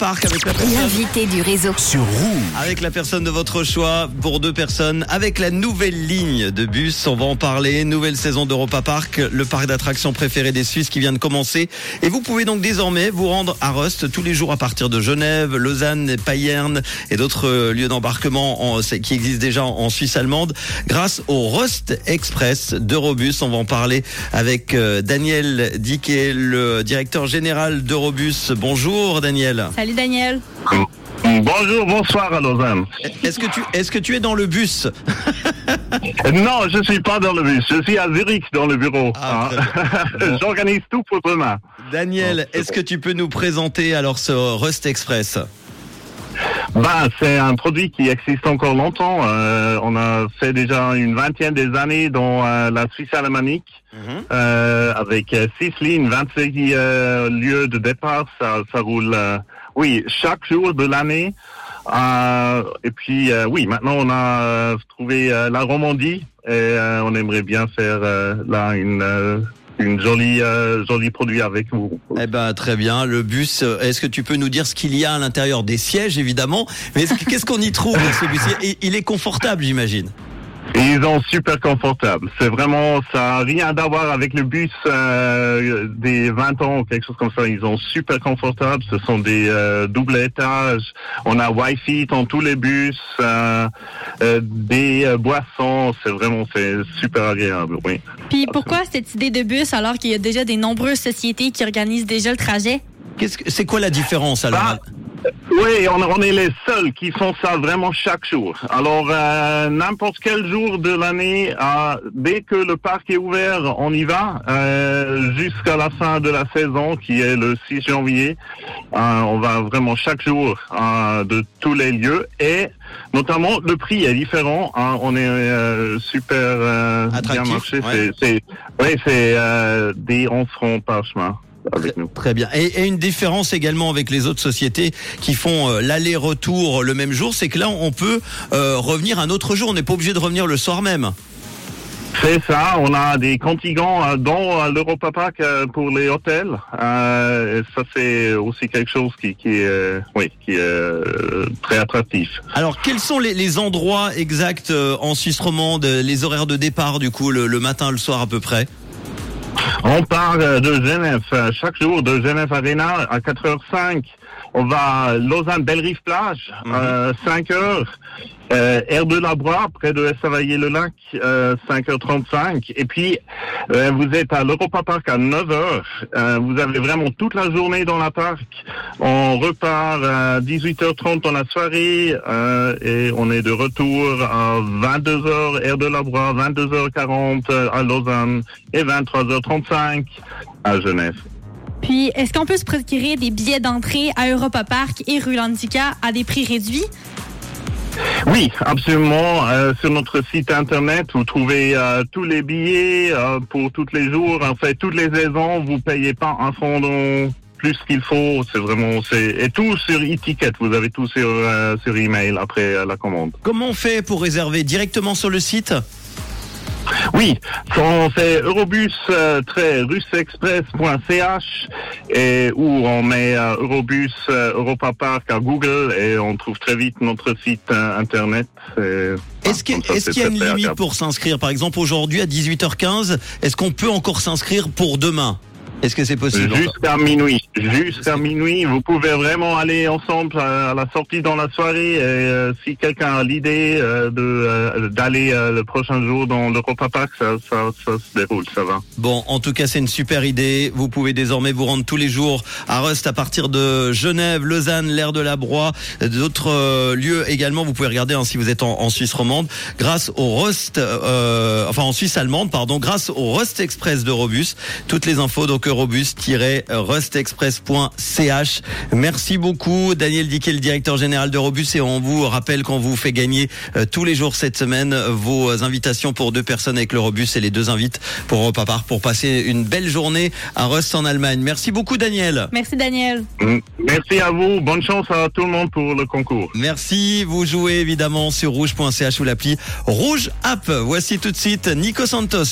Parc avec la personne, L'invité du réseau. sur Rouge. avec la personne de votre choix pour deux personnes avec la nouvelle ligne de bus. On va en parler. Nouvelle saison d'Europa Park, le parc d'attractions préféré des Suisses qui vient de commencer. Et vous pouvez donc désormais vous rendre à Rust tous les jours à partir de Genève, Lausanne, Payerne et d'autres euh, lieux d'embarquement en- qui existent déjà en Suisse allemande grâce au Rust Express d'Eurobus. On va en parler avec euh, Daniel Diquet, le directeur général d'Eurobus. Bonjour Daniel. Salut Daniel. Bonjour, bonsoir à Lausanne. Est-ce que tu est-ce que tu es dans le bus? Non, je suis pas dans le bus, je suis à Zurich dans le bureau. Ah, hein. Bon. J'organise tout pour demain. Daniel, c'est est-ce bon. que tu peux nous présenter alors ce Rust Express? Ben, c'est un produit qui existe encore longtemps. Euh, on a fait déjà une vingtaine des années dans euh, la Suisse alémanique, euh, avec six lignes, 25 euh, lieux de départ. Ça, ça roule, euh, oui, chaque jour de l'année. Euh, et puis, euh, oui, maintenant on a euh, trouvé la Romandie et on aimerait bien faire là une jolie jolie produit avec vous. Eh ben très bien, le bus. Est-ce que tu peux nous dire ce qu'il y a à l'intérieur? Des sièges évidemment Mais est-ce que- qu'est-ce qu'on y trouve dans ce bus? Il est confortable, j'imagine. Ils sont super confortables. C'est vraiment, ça n'a rien à voir avec le bus euh, des 20 ans ou quelque chose comme ça. Ils sont super confortables. Ce sont des euh, doubles étages. On a Wi-Fi dans tous les bus, euh, euh, des euh, boissons. C'est vraiment, c'est super agréable. Oui. Puis pourquoi cette idée de bus alors qu'il y a déjà des nombreuses sociétés qui organisent déjà le trajet? Qu'est-ce que c'est quoi la différence alors? Ah, Oui, on, on est les seuls qui font ça vraiment chaque jour. Alors, euh, n'importe quel jour de l'année, euh, dès que le parc est ouvert, on y va euh, jusqu'à la fin de la saison, qui est le 6 janvier. Euh, on va vraiment chaque jour euh, de tous les lieux et notamment le prix est différent. hein. on est euh, super euh, bien marché. ouais. C'est, c'est, oui, c'est euh, des 11 francs par chemin avec nous. Très bien. Et, et une différence également avec les autres sociétés qui font euh, l'aller-retour le même jour, c'est que là on peut euh, revenir un autre jour. On n'est pas obligé de revenir le soir même. C'est ça, on a des contingents euh, dans euh, l'Europa Park pour les hôtels. Euh, ça c'est aussi quelque chose qui, qui est, oui, qui est très attractif. Alors, quels sont les, les endroits exacts en Suisse romande, les horaires de départ du coup, le, le matin, le soir à peu près? On part euh, de Genève euh, chaque jour de Genève Arena à 4h05. On va à Lausanne Bellerive Plage, Mhm. euh, 5 heures. Euh, Air de la Broye, près de Estavayer-le-Lac, euh, 5h35. Et puis, euh, vous êtes à l'Europa Park à 9h. Euh, vous avez vraiment toute la journée dans la parc. On repart à 18h30 dans la soirée et on est de retour à 22h, Air de la Broye, 22h40 à Lausanne et 23h35 à Genève. Puis est-ce qu'on peut se procurer des billets d'entrée à Europa Park et Rulandica à des prix réduits? Oui, absolument. Euh, sur notre site internet, vous trouvez euh, tous les billets euh, pour tous les jours. En fait, toutes les saisons, vous payez pas un fonds de plus qu'il faut. C'est vraiment, c'est et tout sur e-ticket. Vous avez tout sur euh, sur email après euh, la commande. Comment on fait pour réserver directement sur le site? Oui, on fait eurobus euh, rusexpress.ch et où on met euh, eurobus euh, Europa Park à Google et on trouve très vite notre site euh, internet. Et, Est-ce qu'il y a très, une très limite agréable. pour s'inscrire? Par exemple, aujourd'hui à 18h15, est-ce qu'on peut encore s'inscrire pour demain? Est-ce que c'est possible Jusqu'à minuit. Jusqu'à minuit, vous pouvez vraiment aller ensemble à, à la sortie dans la soirée. Et, euh, si quelqu'un a l'idée euh, de euh, d'aller euh, le prochain jour dans l'Europa Park, ça, ça, ça se déroule, ça va. Bon, en tout cas, c'est une super idée. Vous pouvez désormais vous rendre tous les jours à Rust à partir de Genève, Lausanne, l'air de la Broye, d'autres euh, lieux également. Vous pouvez regarder hein, si vous êtes en, en Suisse romande, grâce au Rust, euh, enfin en Suisse allemande, pardon, grâce au Rust Express d'Eurobus. Toutes les infos donc eurobus-rustexpress.ch. Merci beaucoup, Daniel Diquet, le directeur général d'Eurobus, et on vous rappelle qu'on vous fait gagner euh, tous les jours cette semaine euh, vos invitations pour deux personnes avec l'Eurobus et les deux invites pour Europa Park pour passer une belle journée à Rust en Allemagne. Merci beaucoup, Daniel. Merci Daniel. Merci à vous. Bonne chance à tout le monde pour le concours. Merci. Vous jouez évidemment sur rouge.ch ou l'appli Rouge App. Voici tout de suite Nico Santos sur